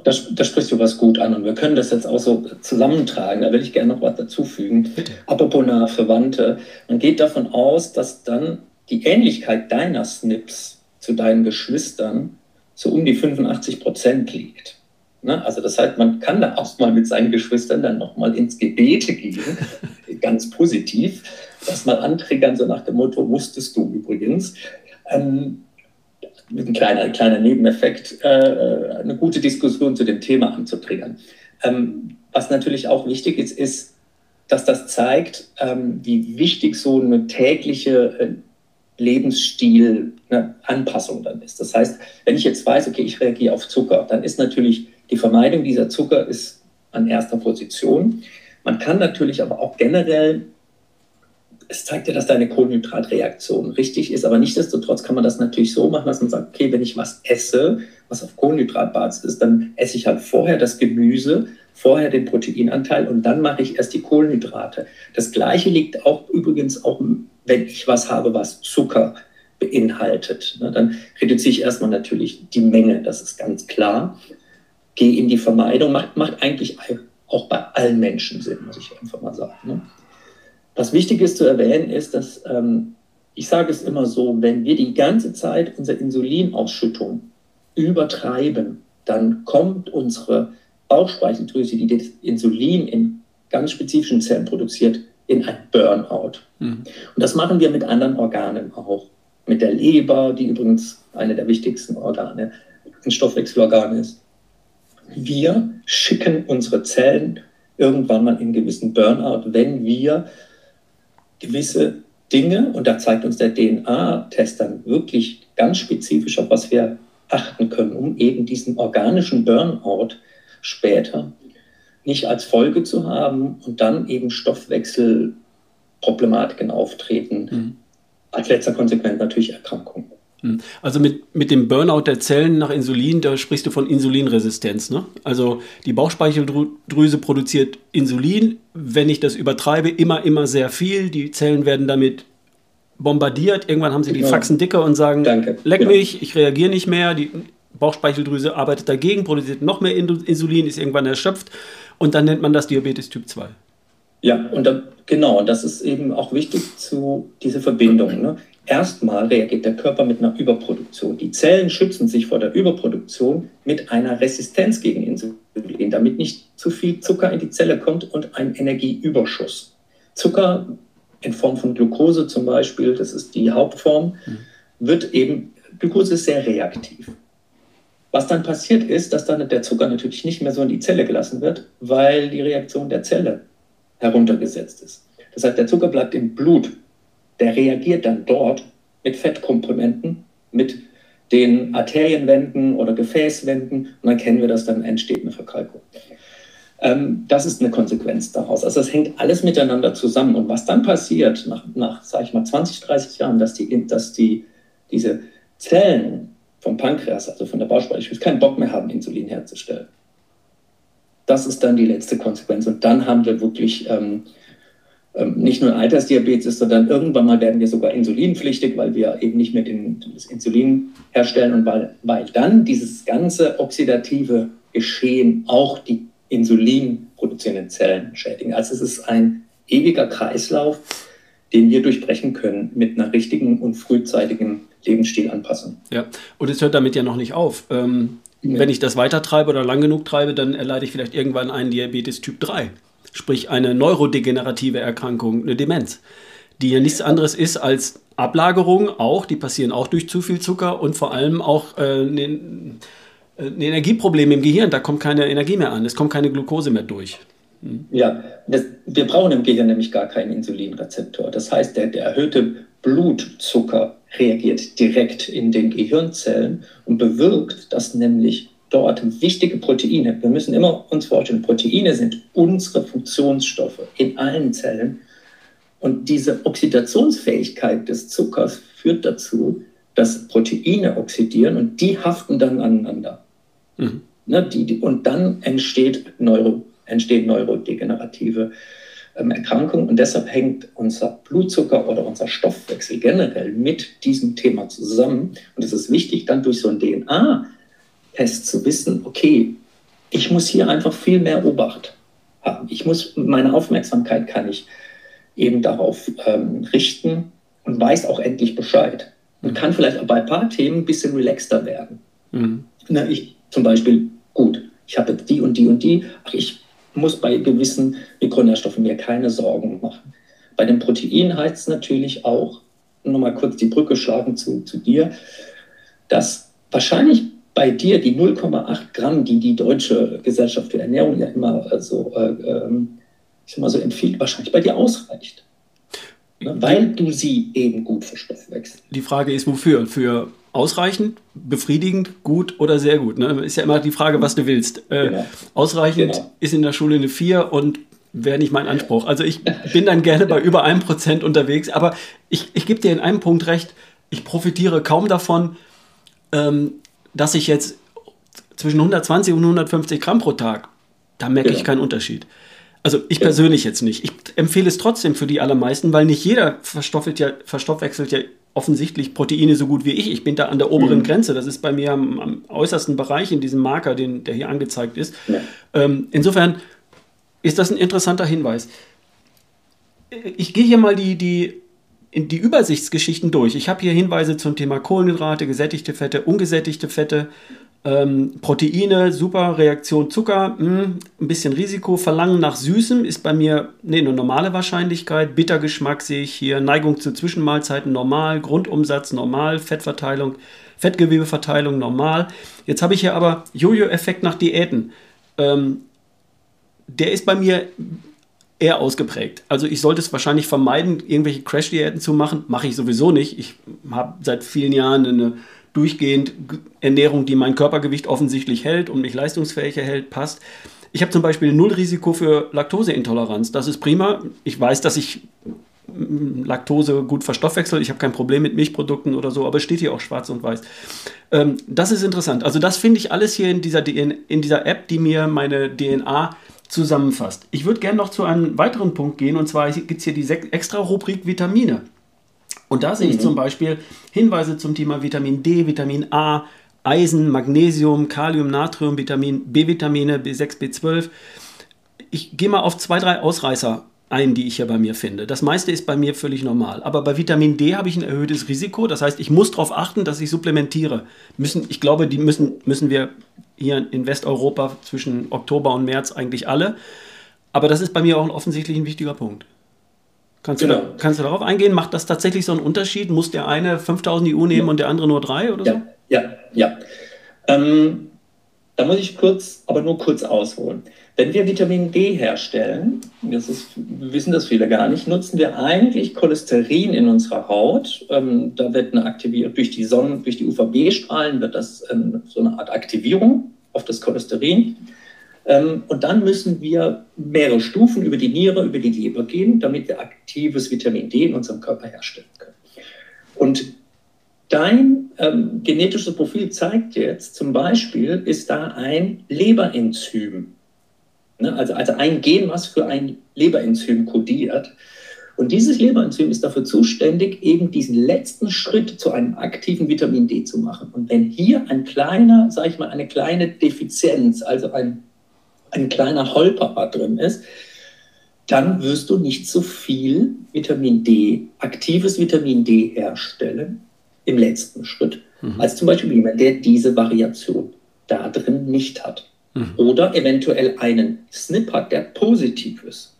Da, da sprichst du was gut an und wir können das jetzt auch so zusammentragen. Da will ich gerne noch was dazufügen. Bitte. Apropos nahe Verwandte. Man geht davon aus, dass dann die Ähnlichkeit deiner SNPs zu deinen Geschwistern so um die 85 Prozent liegt. Ne? Also das heißt, man kann da auch mal mit seinen Geschwistern dann nochmal ins Gebete gehen, ganz positiv, das mal antriggern, so nach dem Motto, wusstest du übrigens. Ähm, ein kleiner, kleiner Nebeneffekt, äh, eine gute Diskussion zu dem Thema anzutriggern. Ähm, was natürlich auch wichtig ist, ist, dass das zeigt, ähm, wie wichtig so eine tägliche äh, Lebensstil-Anpassung ne, dann ist. Das heißt, wenn ich jetzt weiß, okay, ich reagiere auf Zucker, dann ist natürlich die Vermeidung dieser Zucker ist an erster Position. Man kann natürlich aber auch generell, es zeigt ja, dass deine Kohlenhydratreaktion richtig ist, aber nichtsdestotrotz kann man das natürlich so machen, dass man sagt, okay, wenn ich was esse, was auf Kohlenhydratbasis ist, dann esse ich halt vorher das Gemüse, vorher den Proteinanteil und dann mache ich erst die Kohlenhydrate. Das gleiche liegt auch übrigens auch, wenn ich was habe, was Zucker beinhaltet. Ne, dann reduziere ich erstmal natürlich die Menge, das ist ganz klar geh in die Vermeidung, macht, macht eigentlich auch bei allen Menschen Sinn, muss ich einfach mal sagen. Ne? Was wichtig ist zu erwähnen, ist, dass ähm, ich sage es immer so, wenn wir die ganze Zeit unsere Insulinausschüttung übertreiben, dann kommt unsere Bauchspeicheldrüse, die das Insulin in ganz spezifischen Zellen produziert, in ein Burnout. Mhm. Und das machen wir mit anderen Organen auch. Mit der Leber, die übrigens eine der wichtigsten Organe, ein Stoffwechselorgan ist. Wir schicken unsere Zellen irgendwann mal in gewissen Burnout, wenn wir gewisse Dinge, und da zeigt uns der DNA-Test dann wirklich ganz spezifisch, auf was wir achten können, um eben diesen organischen Burnout später nicht als Folge zu haben und dann eben Stoffwechselproblematiken auftreten. Mhm. Als letzter Konsequenz natürlich Erkrankungen. Mhm. Also mit, mit dem Burnout der Zellen nach Insulin, da sprichst du von Insulinresistenz. Ne? Also die Bauchspeicheldrüse produziert Insulin. Wenn ich das übertreibe, immer, immer sehr viel. Die Zellen werden damit bombardiert. Irgendwann haben sie die genau. Faxen dicker und sagen, Danke. leck ja. mich, ich reagiere nicht mehr. Die Bauchspeicheldrüse arbeitet dagegen, produziert noch mehr Insulin, ist irgendwann erschöpft. Und dann nennt man das Diabetes Typ 2. Ja, und dann, genau, und das ist eben auch wichtig zu dieser Verbindung. Ne? Erstmal reagiert der Körper mit einer Überproduktion. Die Zellen schützen sich vor der Überproduktion mit einer Resistenz gegen Insulin, damit nicht zu viel Zucker in die Zelle kommt und ein Energieüberschuss. Zucker in Form von Glucose zum Beispiel, das ist die Hauptform, mhm. wird eben, Glucose ist sehr reaktiv. Was dann passiert ist, dass dann der Zucker natürlich nicht mehr so in die Zelle gelassen wird, weil die Reaktion der Zelle heruntergesetzt ist. Das heißt, der Zucker bleibt im Blut. Der reagiert dann dort mit Fettkomponenten, mit den Arterienwänden oder Gefäßwänden und dann kennen wir das, dann entsteht eine Verkalkung. Ähm, das ist eine Konsequenz daraus. Also es hängt alles miteinander zusammen. Und was dann passiert nach, nach sage ich mal, 20, 30 Jahren, dass, die, dass die, diese Zellen vom Pankreas, also von der Bauchspeicheldrüse, keinen Bock mehr haben, Insulin herzustellen. Das ist dann die letzte Konsequenz. Und dann haben wir wirklich ähm, ähm, nicht nur Altersdiabetes, sondern irgendwann mal werden wir sogar insulinpflichtig, weil wir eben nicht mehr den, das Insulin herstellen und weil, weil dann dieses ganze oxidative Geschehen auch die Insulin produzierenden Zellen schädigen. Also es ist ein ewiger Kreislauf, den wir durchbrechen können mit einer richtigen und frühzeitigen Lebensstilanpassung. Ja, und es hört damit ja noch nicht auf. Ähm, ja. Wenn ich das weiter treibe oder lang genug treibe, dann erleide ich vielleicht irgendwann einen Diabetes Typ 3, sprich eine neurodegenerative Erkrankung, eine Demenz, die ja nichts anderes ist als Ablagerungen auch, die passieren auch durch zu viel Zucker und vor allem auch äh, ein, ein Energieproblem im Gehirn, da kommt keine Energie mehr an, es kommt keine Glucose mehr durch. Ja, das, wir brauchen im Gehirn nämlich gar keinen Insulinrezeptor. Das heißt, der, der erhöhte Blutzucker reagiert direkt in den Gehirnzellen und bewirkt, dass nämlich dort wichtige Proteine, wir müssen immer uns vorstellen, Proteine sind unsere Funktionsstoffe in allen Zellen. Und diese Oxidationsfähigkeit des Zuckers führt dazu, dass Proteine oxidieren und die haften dann aneinander. Mhm. Ne, die, und dann entsteht Neuro entstehen neurodegenerative ähm, Erkrankungen. Und deshalb hängt unser Blutzucker oder unser Stoffwechsel generell mit diesem Thema zusammen. Und es ist wichtig, dann durch so einen DNA-Test zu wissen, okay, ich muss hier einfach viel mehr Obacht haben. Ich muss, meine Aufmerksamkeit kann ich eben darauf ähm, richten und weiß auch endlich Bescheid. Und kann vielleicht auch bei ein paar Themen ein bisschen relaxter werden. Mhm. Na, ich zum Beispiel, gut, ich habe die und die und die, ach, ich muss bei gewissen Mikronährstoffen mir keine Sorgen machen. Bei den Proteinen heißt es natürlich auch, nochmal kurz die Brücke schlagen zu, zu dir, dass wahrscheinlich bei dir die 0,8 Gramm, die die Deutsche Gesellschaft für Ernährung ja immer so, äh, ähm, ich sag mal so empfiehlt, wahrscheinlich bei dir ausreicht. Ne? Weil du sie eben gut verstoffwechselst. Die Frage ist, wofür? Für ausreichend, befriedigend, gut oder sehr gut. Ne? Ist ja immer die Frage, was du willst. Äh, genau. Ausreichend genau. ist in der Schule eine 4 und wäre nicht mein Anspruch. Also ich bin dann gerne bei über einem Prozent unterwegs, aber ich, ich gebe dir in einem Punkt recht, ich profitiere kaum davon, ähm, dass ich jetzt zwischen 120 und 150 Gramm pro Tag, da merke genau. ich keinen Unterschied. Also ich persönlich jetzt nicht. Ich empfehle es trotzdem für die allermeisten, weil nicht jeder verstoffelt ja, verstoffwechselt ja offensichtlich Proteine so gut wie ich. Ich bin da an der oberen mhm. Grenze. Das ist bei mir am, am, äußersten Bereich in diesem Marker, den, der hier angezeigt ist. Ja. Ähm, insofern ist das ein interessanter Hinweis. Ich gehe hier mal die, die, die Übersichtsgeschichten durch. Ich habe hier Hinweise zum Thema Kohlenhydrate, gesättigte Fette, ungesättigte Fette. Ähm, Proteine, super, Reaktion Zucker, mh, hm, ein bisschen Risiko. Verlangen nach Süßem ist bei mir nee, eine normale Wahrscheinlichkeit. Bittergeschmack sehe ich hier. Neigung zu Zwischenmahlzeiten normal. Grundumsatz normal. Fettverteilung, Fettgewebeverteilung normal. Jetzt habe ich hier aber Jojo-Effekt nach Diäten. Ähm, der ist bei mir eher ausgeprägt. Also ich sollte es wahrscheinlich vermeiden, irgendwelche Crash-Diäten zu machen. Mache ich sowieso nicht. Ich habe seit vielen Jahren eine durchgehend Ernährung, die mein Körpergewicht offensichtlich hält und mich leistungsfähiger hält, passt. Ich habe zum Beispiel null Risiko für Laktoseintoleranz. Das ist prima. Ich weiß, dass ich Laktose gut verstoffwechselt. Ich habe kein Problem mit Milchprodukten oder so, aber es steht hier auch schwarz und weiß. Ähm, das ist interessant. Also das finde ich alles hier in dieser, in dieser App, die mir meine DNA zusammenfasst. Ich würde gerne noch zu einem weiteren Punkt gehen und zwar gibt es hier die extra Rubrik Vitamine. Und da sehe ich mhm. zum Beispiel Hinweise zum Thema Vitamin D, Vitamin A, Eisen, Magnesium, Kalium, Natrium, Vitamin B-Vitamine, B6, B12. Ich gehe mal auf zwei, drei Ausreißer ein, die ich hier bei mir finde. Das meiste ist bei mir völlig normal. Aber bei Vitamin D habe ich ein erhöhtes Risiko. Das heißt, ich muss darauf achten, dass ich supplementiere. Müssen, ich glaube, die müssen, müssen wir hier in Westeuropa zwischen Oktober und März eigentlich alle. Aber das ist bei mir auch offensichtlich ein wichtiger Punkt. Kannst, genau. du, kannst du darauf eingehen? Macht das tatsächlich so einen Unterschied? Muss der eine 5000 EU nehmen ja. und der andere nur drei oder ja. so? Ja, ja. Ähm, da muss ich kurz, aber nur kurz ausholen. Wenn wir Vitamin D herstellen, das ist, wissen das viele gar nicht, nutzen wir eigentlich Cholesterin in unserer Haut. Ähm, da wird eine Aktivierung durch die Sonne, durch die UVB-Strahlen wird das ähm, so eine Art Aktivierung auf das Cholesterin. Ähm, und dann müssen wir mehrere Stufen über die Niere, über die Leber gehen, damit wir aktives Vitamin D in unserem Körper herstellen können. Und dein ähm, genetisches Profil zeigt jetzt zum Beispiel, ist da ein Leberenzym. Ne? Also, also ein Gen, was für ein Leberenzym kodiert. Und dieses Leberenzym ist dafür zuständig, eben diesen letzten Schritt zu einem aktiven Vitamin D zu machen. Und wenn hier ein kleiner, sage ich mal, eine kleine Defizienz, also ein ein kleiner Holperer drin ist, dann wirst du nicht so viel Vitamin D, aktives Vitamin D herstellen im letzten Schritt, mhm. als zum Beispiel jemand, der diese Variation da drin nicht hat. Mhm. Oder eventuell einen SNP hat, der positiv ist.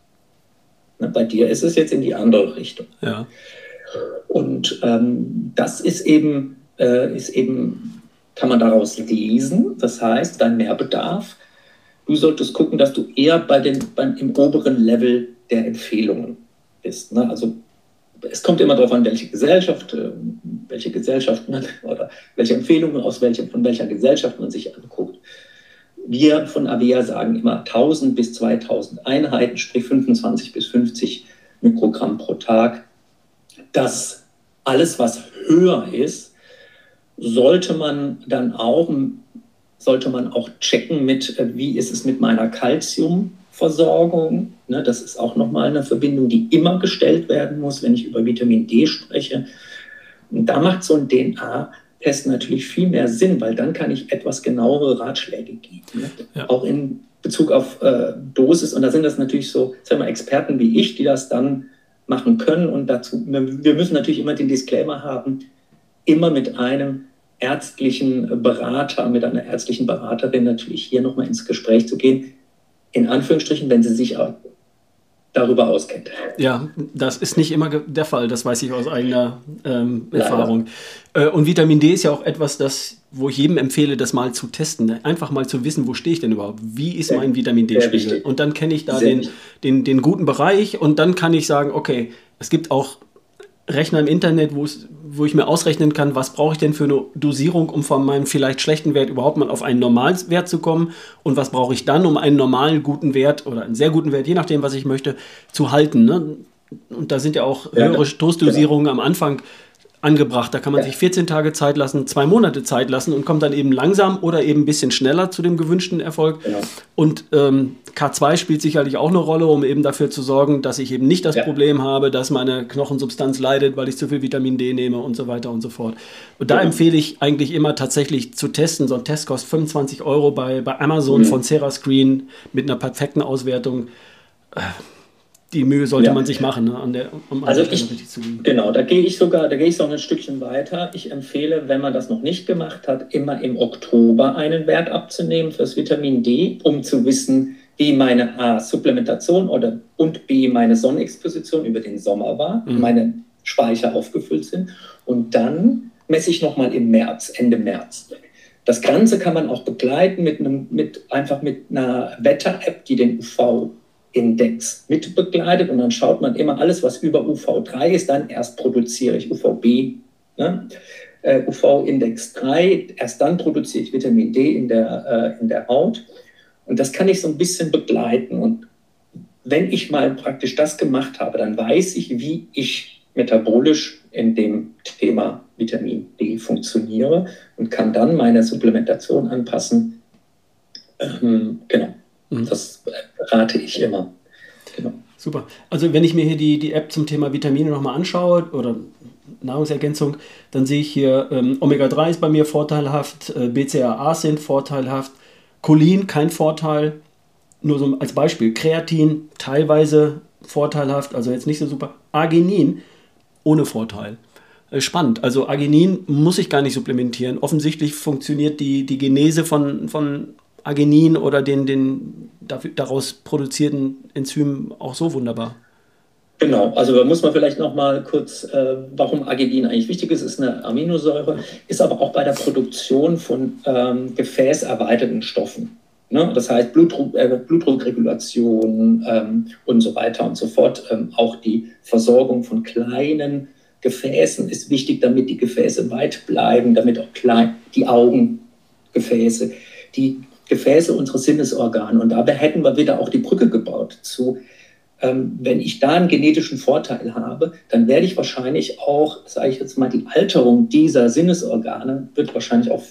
Ne, bei dir ist es jetzt in die andere Richtung. Ja. Und ähm, das ist eben, äh, ist eben, kann man daraus lesen. Das heißt, dein Mehrbedarf du solltest gucken, dass du eher bei den, beim, im oberen Level der Empfehlungen bist. Ne? Also es kommt immer darauf an, welche Gesellschaft, äh, welche Gesellschaft man oder welche Empfehlungen aus welcher, von welcher Gesellschaft man sich anguckt. Wir von AVEA sagen immer 1000 bis 2000 Einheiten, sprich 25 bis 50 Mikrogramm pro Tag. Das alles, was höher ist, sollte man dann auch sollte man auch checken mit, äh, wie ist es mit meiner Kalziumversorgung. Ne, das ist auch nochmal eine Verbindung, die immer gestellt werden muss, wenn ich über Vitamin D spreche. Und da macht so ein DNA-Test natürlich viel mehr Sinn, weil dann kann ich etwas genauere Ratschläge geben. Ne? Ja. Auch in Bezug auf äh, Dosis. Und da sind das natürlich so, sagen wir, Experten wie ich, die das dann machen können. Und dazu, wir müssen natürlich immer den Disclaimer haben, immer mit einem ärztlichen Berater, mit einer ärztlichen Beraterin natürlich hier nochmal ins Gespräch zu gehen. In Anführungsstrichen, wenn sie sich auch darüber auskennt. Ja, das ist nicht immer der Fall, das weiß ich aus eigener ähm, Erfahrung. Äh, und Vitamin D ist ja auch etwas, das, wo ich jedem empfehle, das mal zu testen. Einfach mal zu wissen, wo stehe ich denn überhaupt? Wie ist mein Vitamin D-Spiegel? Und dann kenne ich da den, den, den guten Bereich und dann kann ich sagen, okay, es gibt auch Rechner im Internet, wo ich mir ausrechnen kann, was brauche ich denn für eine Dosierung, um von meinem vielleicht schlechten Wert überhaupt mal auf einen normalen Wert zu kommen und was brauche ich dann, um einen normalen guten Wert oder einen sehr guten Wert, je nachdem, was ich möchte, zu halten. Ne? Und da sind ja auch höhere Stoßdosierungen am Anfang angebracht. Da kann man ja. sich 14 Tage Zeit lassen, zwei Monate Zeit lassen und kommt dann eben langsam oder eben ein bisschen schneller zu dem gewünschten Erfolg. Ja. Und ähm, K2 spielt sicherlich auch eine Rolle, um eben dafür zu sorgen, dass ich eben nicht das ja. Problem habe, dass meine Knochensubstanz leidet, weil ich zu viel Vitamin D nehme und so weiter und so fort. Und da empfehle ich eigentlich immer tatsächlich zu testen. So ein Test kostet 25 Euro bei, bei Amazon mhm. von Serascreen mit einer perfekten Auswertung. Äh, die Mühe sollte ja. man sich machen, ne, an der, um also ich, richtig zu gehen. Genau, da gehe ich sogar, da gehe ich sogar ein Stückchen weiter. Ich empfehle, wenn man das noch nicht gemacht hat, immer im Oktober einen Wert abzunehmen fürs Vitamin D, um zu wissen, wie meine A, Supplementation oder und B, meine Sonnenexposition über den Sommer war, mhm. meine Speicher aufgefüllt sind. Und dann messe ich nochmal im März, Ende März. Das Ganze kann man auch begleiten mit einem, mit, einfach mit einer Wetter-App, die den UV-Index mit begleitet. Und dann schaut man immer alles, was über UV3 ist, dann erst produziere ich UVB, ne? äh, UV-Index 3, erst dann produziere ich Vitamin D in der, äh, in der Haut. Und das kann ich so ein bisschen begleiten. Und wenn ich mal praktisch das gemacht habe, dann weiß ich, wie ich metabolisch in dem Thema Vitamin D funktioniere und kann dann meine Supplementation anpassen. Ähm, genau, mhm. das rate ich immer. Genau. Super. Also wenn ich mir hier die, die App zum Thema Vitamine nochmal anschaue oder Nahrungsergänzung, dann sehe ich hier ähm, Omega-3 ist bei mir vorteilhaft, äh, BCAAs sind vorteilhaft, Cholin kein Vorteil, nur so als Beispiel, Kreatin teilweise vorteilhaft, also jetzt nicht so super, Arginin ohne Vorteil. Äh, spannend. Also Arginin muss ich gar nicht supplementieren. Offensichtlich funktioniert die, die Genese von, von Arginin oder den, den daraus produzierten Enzymen auch so wunderbar. Genau, also da muss man vielleicht noch mal kurz, äh, warum Arginin eigentlich wichtig ist, ist eine Aminosäure, ist aber auch bei der Produktion von ähm, gefäßerweiterten Stoffen. Ne? Das heißt Blutdruck, äh, Blutdruckregulation ähm, und so weiter und so fort. Ähm, auch die Versorgung von kleinen Gefäßen ist wichtig, damit die Gefäße weit bleiben, damit auch klein, die Augengefäße, die Gefäße unsere Sinnesorgane. Und dabei hätten wir wieder auch die Brücke gebaut zu, ähm, wenn ich da einen genetischen Vorteil habe, dann werde ich wahrscheinlich auch, sage ich jetzt mal, die Alterung dieser Sinnesorgane wird wahrscheinlich auch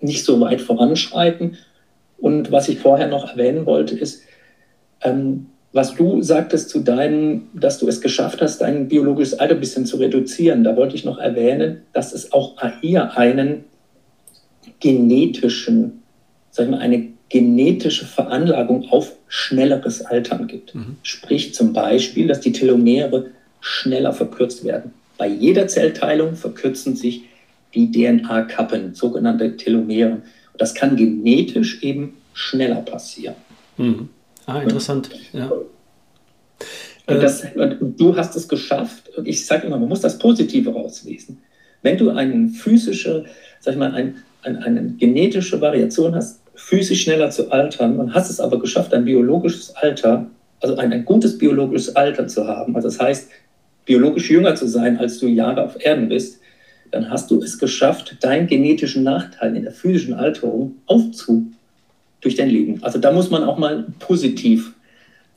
nicht so weit voranschreiten. Und was ich vorher noch erwähnen wollte, ist, ähm, was du sagtest zu deinem, dass du es geschafft hast, dein biologisches Alter ein bisschen zu reduzieren, da wollte ich noch erwähnen, dass es auch hier einen genetischen, sag ich mal, eine genetische Veranlagung auf schnelleres Altern gibt. Mhm. Sprich zum Beispiel, dass die Telomere schneller verkürzt werden. Bei jeder Zellteilung verkürzen sich die DNA-Kappen, sogenannte Telomere. Und das kann genetisch eben schneller passieren. Mhm. Ah, interessant. Ja. Und äh, das, du hast es geschafft. Und ich sage immer, man muss das Positive rauslesen. Wenn du eine physische, sag ich mal, ein, ein, eine genetische Variation hast, physisch schneller zu altern und hast es aber geschafft, ein biologisches Alter, also ein, ein gutes biologisches Alter zu haben, also das heißt, biologisch jünger zu sein, als du Jahre auf Erden bist, dann hast du es geschafft, deinen genetischen Nachteil in der physischen Alterung aufzu durch dein Leben. Also da muss man auch mal positiv,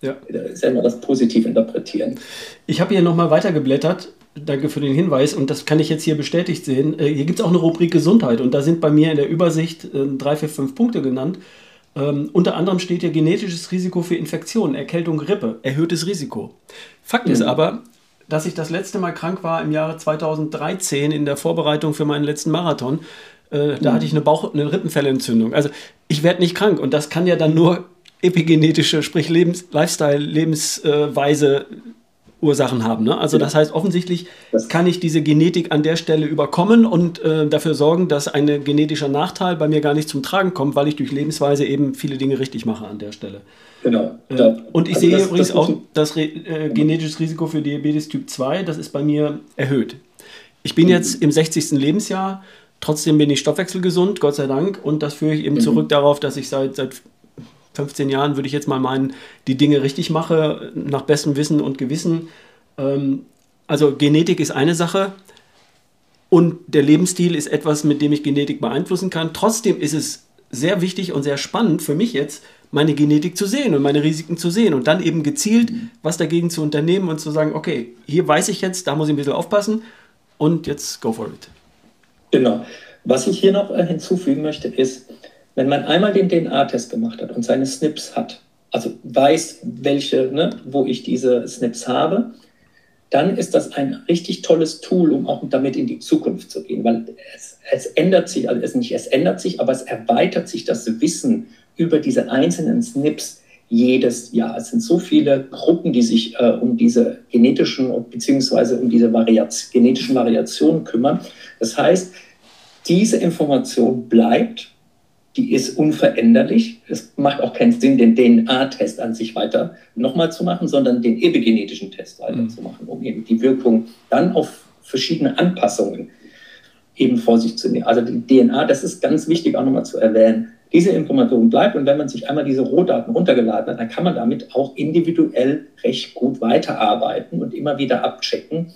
ja. selber das positiv interpretieren. Ich habe hier nochmal weitergeblättert. Danke für den Hinweis und das kann ich jetzt hier bestätigt sehen. Äh, hier gibt es auch eine Rubrik Gesundheit und da sind bei mir in der Übersicht äh, drei, vier, fünf Punkte genannt. Ähm, unter anderem steht hier genetisches Risiko für Infektionen, Erkältung, Grippe, erhöhtes Risiko. Fakt mhm. ist aber, dass ich das letzte Mal krank war im Jahre 2013 in der Vorbereitung für meinen letzten Marathon. Äh, da mhm. hatte ich eine Bauch-, eine Rippenfellentzündung. Also ich werde nicht krank und das kann ja dann nur epigenetische, sprich Lebens Lifestyle, Lebensweise Ursachen haben. Ne? Also das heißt, offensichtlich kann ich diese Genetik an der Stelle überkommen und äh, dafür sorgen, dass ein genetischer Nachteil bei mir gar nicht zum Tragen kommt, weil ich durch Lebensweise eben viele Dinge richtig mache an der Stelle. Genau. Äh, und ich also sehe das, übrigens das auch das äh, genetische Risiko für Diabetes Typ 2, das ist bei mir erhöht. Ich bin mhm. jetzt im 60. Lebensjahr, trotzdem bin ich stoffwechselgesund, Gott sei Dank, und das führe ich eben mhm. zurück darauf, dass ich seit, seit 15 Jahren, würde ich jetzt mal meinen, die Dinge richtig mache, nach bestem Wissen und Gewissen. Ähm, also Genetik ist eine Sache und der Lebensstil ist etwas, mit dem ich Genetik beeinflussen kann. Trotzdem ist es sehr wichtig und sehr spannend für mich jetzt, meine Genetik zu sehen und meine Risiken zu sehen und dann eben gezielt was dagegen zu unternehmen und zu sagen, okay, hier weiß ich jetzt, da muss ich ein bisschen aufpassen und jetzt go for it. Genau. Was ich hier noch äh, hinzufügen möchte, ist, wenn man einmal den DNA-Test gemacht hat und seine SNPs hat, also weiß, welche, ne, wo ich diese SNPs habe, dann ist das ein richtig tolles Tool, um auch damit in die Zukunft zu gehen, weil es, es ändert sich, also es nicht, es ändert sich, aber es erweitert sich das Wissen über diese einzelnen SNPs jedes Jahr. Es sind so viele Gruppen, die sich äh, um diese genetischen bzw. um diese Variaz genetischen Variationen kümmern. Das heißt, diese Information bleibt, die ist unveränderlich. Es macht auch keinen Sinn, den DNA-Test an sich weiter nochmal zu machen, sondern den epigenetischen Test weiterzumachen, um eben die Wirkung dann auf verschiedene Anpassungen eben vor sich zu nehmen. Also die DNA, das ist ganz wichtig auch nochmal zu erwähnen. Diese Information bleibt und wenn man sich einmal diese Rohdaten runtergeladen hat, dann kann man damit auch individuell recht gut weiterarbeiten und immer wieder abchecken.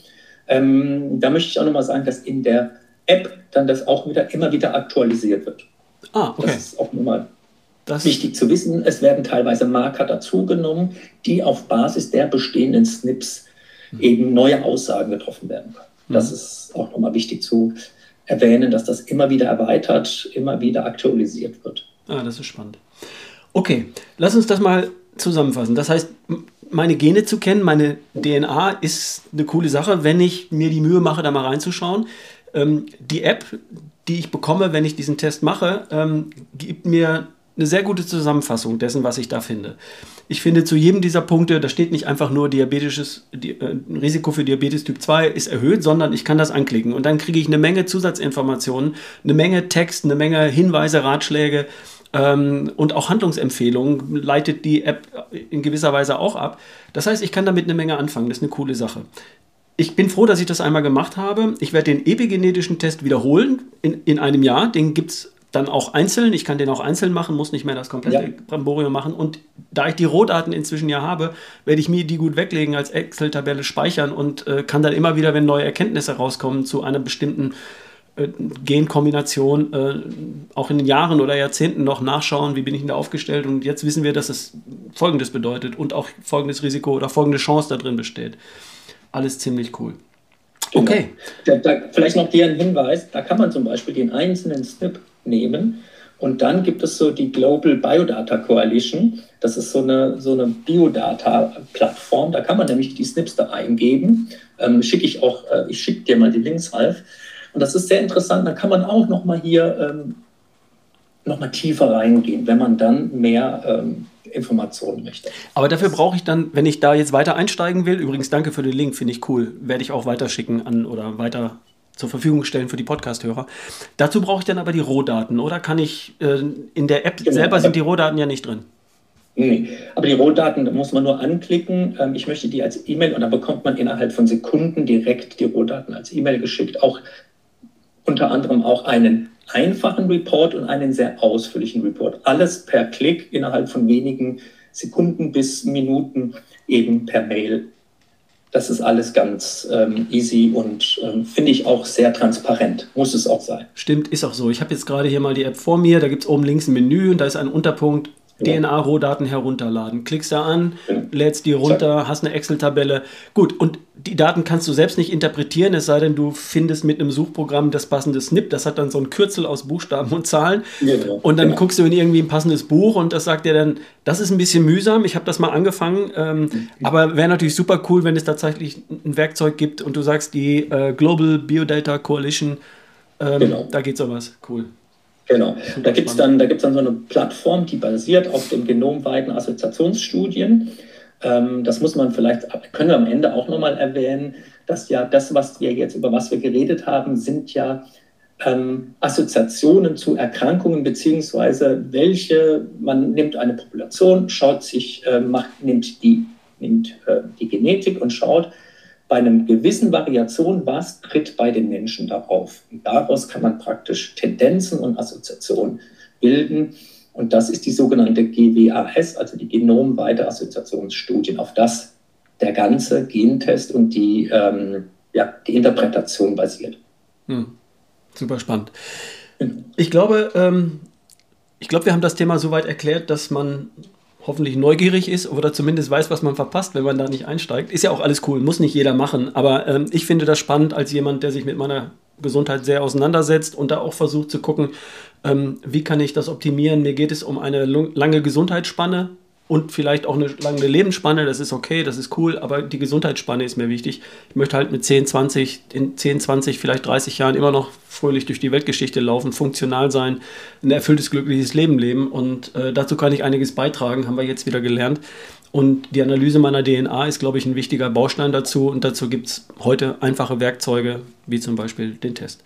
Ähm, da möchte ich auch nochmal sagen, dass in der App dann das auch wieder immer wieder aktualisiert wird. Ah, okay. Das ist auch nochmal das wichtig zu wissen. Es werden teilweise Marker dazugenommen, die auf Basis der bestehenden SNPs mhm. eben neue Aussagen getroffen werden können. Das mhm. ist auch nochmal wichtig zu erwähnen, dass das immer wieder erweitert, immer wieder aktualisiert wird. Ah, das ist spannend. Okay, lass uns das mal zusammenfassen. Das heißt, meine Gene zu kennen, meine DNA ist eine coole Sache, wenn ich mir die Mühe mache, da mal reinzuschauen. Ähm, die App, die ich bekomme, wenn ich diesen Test mache, ähm, gibt mir eine sehr gute Zusammenfassung dessen, was ich da finde. Ich finde zu jedem dieser Punkte, da steht nicht einfach nur diabetisches die, äh, Risiko für Diabetes Typ 2 ist erhöht, sondern ich kann das anklicken und dann kriege ich eine Menge Zusatzinformationen, eine Menge Text, eine Menge Hinweise, Ratschläge ähm, und auch Handlungsempfehlungen leitet die App in gewisser Weise auch ab. Das heißt, ich kann damit eine Menge anfangen. Das ist eine coole Sache. Ich bin froh, dass ich das einmal gemacht habe. Ich werde den epigenetischen Test wiederholen in, in einem Jahr. Den gibt es dann auch einzeln. Ich kann den auch einzeln machen, muss nicht mehr das komplette ja. Bramborium machen. Und da ich die Rohdaten inzwischen ja habe, werde ich mir die gut weglegen, als Excel-Tabelle speichern und äh, kann dann immer wieder, wenn neue Erkenntnisse rauskommen zu einer bestimmten äh, Genkombination, äh, auch in den Jahren oder Jahrzehnten noch nachschauen, wie bin ich denn da aufgestellt. Und jetzt wissen wir, dass es Folgendes bedeutet und auch folgendes Risiko oder folgende Chance da drin besteht. Alles ziemlich cool. Genau. Okay. Da, da, vielleicht noch dir ein Hinweis, da kann man zum Beispiel den einzelnen Snip nehmen. Und dann gibt es so die Global Biodata Coalition. Das ist so eine, so eine Biodata-Plattform. Da kann man nämlich die Snips da eingeben. Ähm, schicke ich auch, äh, ich schicke dir mal die Links, Ralf. Und das ist sehr interessant. Da kann man auch nochmal hier ähm, nochmal tiefer reingehen, wenn man dann mehr ähm, Informationen möchte. Aber dafür brauche ich dann, wenn ich da jetzt weiter einsteigen will, übrigens danke für den Link, finde ich cool, werde ich auch weiterschicken an oder weiter zur Verfügung stellen für die Podcast-Hörer. Dazu brauche ich dann aber die Rohdaten, oder kann ich äh, in der App genau. selber sind die Rohdaten ja nicht drin? Nee, aber die Rohdaten da muss man nur anklicken. Ähm, ich möchte die als E-Mail und dann bekommt man innerhalb von Sekunden direkt die Rohdaten als E-Mail geschickt. Auch unter anderem auch einen einfachen Report und einen sehr ausführlichen Report. Alles per Klick innerhalb von wenigen Sekunden bis Minuten eben per Mail das ist alles ganz ähm, easy und ähm, finde ich auch sehr transparent. Muss es auch sein. Stimmt, ist auch so. Ich habe jetzt gerade hier mal die App vor mir. Da gibt es oben links ein Menü und da ist ein Unterpunkt DNA-Rohdaten herunterladen. Klickst da an, ja. lädst die runter, hast eine Excel-Tabelle. Gut, und die Daten kannst du selbst nicht interpretieren, es sei denn, du findest mit einem Suchprogramm das passende Snip. Das hat dann so ein Kürzel aus Buchstaben und Zahlen. Genau. Und dann genau. guckst du in irgendwie ein passendes Buch und das sagt dir dann, das ist ein bisschen mühsam. Ich habe das mal angefangen, ähm, mhm. aber wäre natürlich super cool, wenn es tatsächlich ein Werkzeug gibt und du sagst, die äh, Global Biodata Coalition, ähm, genau. da geht sowas. Cool. Genau. Da gibt es dann, dann so eine Plattform, die basiert auf den genomweiten Assoziationsstudien. Ähm, das muss man vielleicht, können wir am Ende auch nochmal erwähnen, dass ja das, was wir jetzt, über was wir geredet haben, sind ja ähm, Assoziationen zu Erkrankungen, beziehungsweise welche, man nimmt eine Population, schaut sich, äh, macht, nimmt, die, nimmt äh, die Genetik und schaut, bei einem gewissen Variation, was tritt bei den Menschen darauf. Und daraus kann man praktisch Tendenzen und Assoziationen bilden. Und das ist die sogenannte GWAS, also die genomweite Assoziationsstudien, auf das der ganze Gentest und die, ähm, ja, die Interpretation basiert. Hm. Super spannend. Ich glaube, ähm, ich glaube, wir haben das Thema soweit erklärt, dass man hoffentlich neugierig ist oder zumindest weiß, was man verpasst, wenn man da nicht einsteigt. Ist ja auch alles cool, muss nicht jeder machen. Aber ähm, ich finde das spannend als jemand, der sich mit meiner Gesundheit sehr auseinandersetzt und da auch versucht zu gucken, ähm, wie kann ich das optimieren. Mir geht es um eine lange Gesundheitsspanne und vielleicht auch eine lange Lebensspanne, das ist okay, das ist cool, aber die Gesundheitsspanne ist mir wichtig. Ich möchte halt mit 10, 20, in 10, 20, vielleicht 30 Jahren immer noch fröhlich durch die Weltgeschichte laufen, funktional sein, ein erfülltes, glückliches Leben leben und äh, dazu kann ich einiges beitragen, haben wir jetzt wieder gelernt. Und die Analyse meiner DNA ist, glaube ich, ein wichtiger Baustein dazu. Und dazu gibt es heute einfache Werkzeuge, wie zum Beispiel den Test.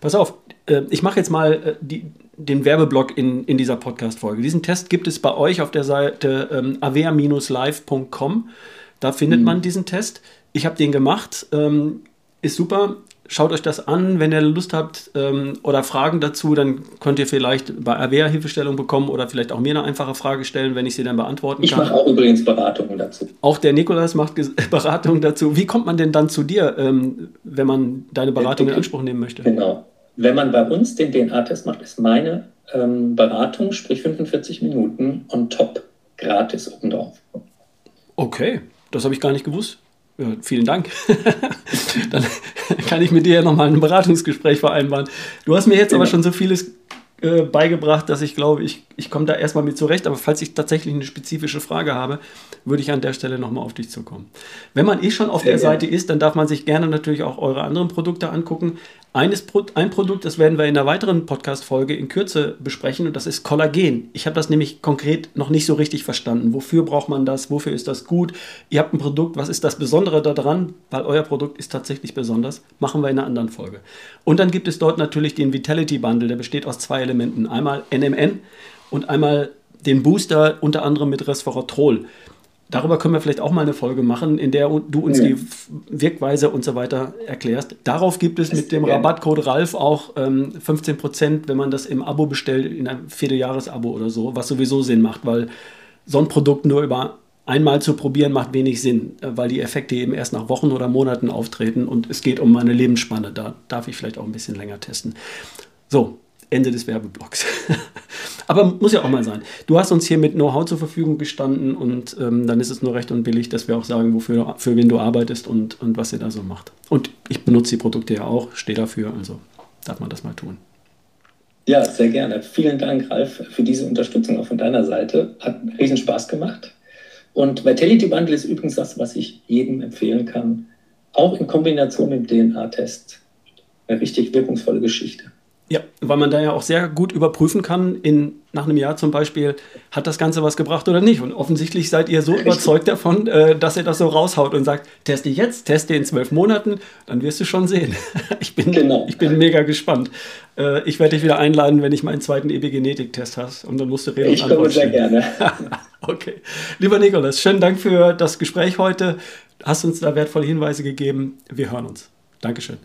Pass auf, äh, ich mache jetzt mal äh, die, den Werbeblock in, in dieser Podcast-Folge. Diesen Test gibt es bei euch auf der Seite ähm, avea-live.com. Da findet mhm. man diesen Test. Ich habe den gemacht. Ähm, ist super. Schaut euch das an, wenn ihr Lust habt ähm, oder Fragen dazu, dann könnt ihr vielleicht bei Avea Hilfestellung bekommen oder vielleicht auch mir eine einfache Frage stellen, wenn ich sie dann beantworten ich kann. Ich mache auch übrigens Beratungen dazu. Auch der Nikolas macht Beratungen dazu. Wie kommt man denn dann zu dir, ähm, wenn man deine Beratung in Anspruch nehmen möchte? Genau. Wenn man bei uns den DNA-Test macht, ist meine ähm, Beratung, sprich 45 Minuten on top, gratis obendrauf. Okay, das habe ich gar nicht gewusst. Ja, vielen Dank. Dann kann ich mit dir ja nochmal ein Beratungsgespräch vereinbaren. Du hast mir jetzt aber schon so vieles äh, beigebracht, dass ich glaube, ich, ich komme da erstmal mit zurecht. Aber falls ich tatsächlich eine spezifische Frage habe, würde ich an der Stelle nochmal auf dich zukommen. Wenn man eh schon auf der gerne. Seite ist, dann darf man sich gerne natürlich auch eure anderen Produkte angucken. Eines, ein Produkt, das werden wir in einer weiteren Podcast-Folge in Kürze besprechen, und das ist Kollagen. Ich habe das nämlich konkret noch nicht so richtig verstanden. Wofür braucht man das? Wofür ist das gut? Ihr habt ein Produkt, was ist das Besondere daran? Weil euer Produkt ist tatsächlich besonders. Machen wir in einer anderen Folge. Und dann gibt es dort natürlich den Vitality Bundle, der besteht aus zwei Elementen. Einmal NMN und einmal den Booster, unter anderem mit Resveratrol. Darüber können wir vielleicht auch mal eine Folge machen, in der du uns ja. die Wirkweise und so weiter erklärst. Darauf gibt es das mit dem Rabattcode RALF auch ähm, 15 Prozent, wenn man das im Abo bestellt, in einem Vierteljahres-Abo oder so, was sowieso Sinn macht, weil so ein Produkt nur über einmal zu probieren macht wenig Sinn, äh, weil die Effekte eben erst nach Wochen oder Monaten auftreten und es geht um meine Lebensspanne. Da darf ich vielleicht auch ein bisschen länger testen. So, Ende des Werbeblocks. Aber muss ja auch mal sein. Du hast uns hier mit Know-how zur Verfügung gestanden und ähm, dann ist es nur recht und billig, dass wir auch sagen, wofür, für wen du arbeitest und, und was ihr da so macht. Und ich benutze die Produkte ja auch, stehe dafür, also darf man das mal tun. Ja, sehr gerne. Vielen Dank, Ralf, für diese Unterstützung auch von deiner Seite. Hat riesen Spaß gemacht. Und Vitality Bundle ist übrigens das, was ich jedem empfehlen kann. Auch in Kombination mit dem DNA-Test. Eine richtig wirkungsvolle Geschichte. Ja, weil man da ja auch sehr gut überprüfen kann, in, nach einem Jahr zum Beispiel, hat das Ganze was gebracht oder nicht. Und offensichtlich seid ihr so Richtig. überzeugt davon, äh, dass ihr das so raushaut und sagt, teste jetzt, teste in zwölf Monaten, dann wirst du schon sehen. ich, bin, genau. ich bin mega gespannt. Äh, ich werde dich wieder einladen, wenn ich meinen zweiten Epigenetik-Test hast und dann musst du reden. Ich komme sehr gerne. okay. Lieber Nikolas, schönen Dank für das Gespräch heute. Hast uns da wertvolle Hinweise gegeben. Wir hören uns. Dankeschön.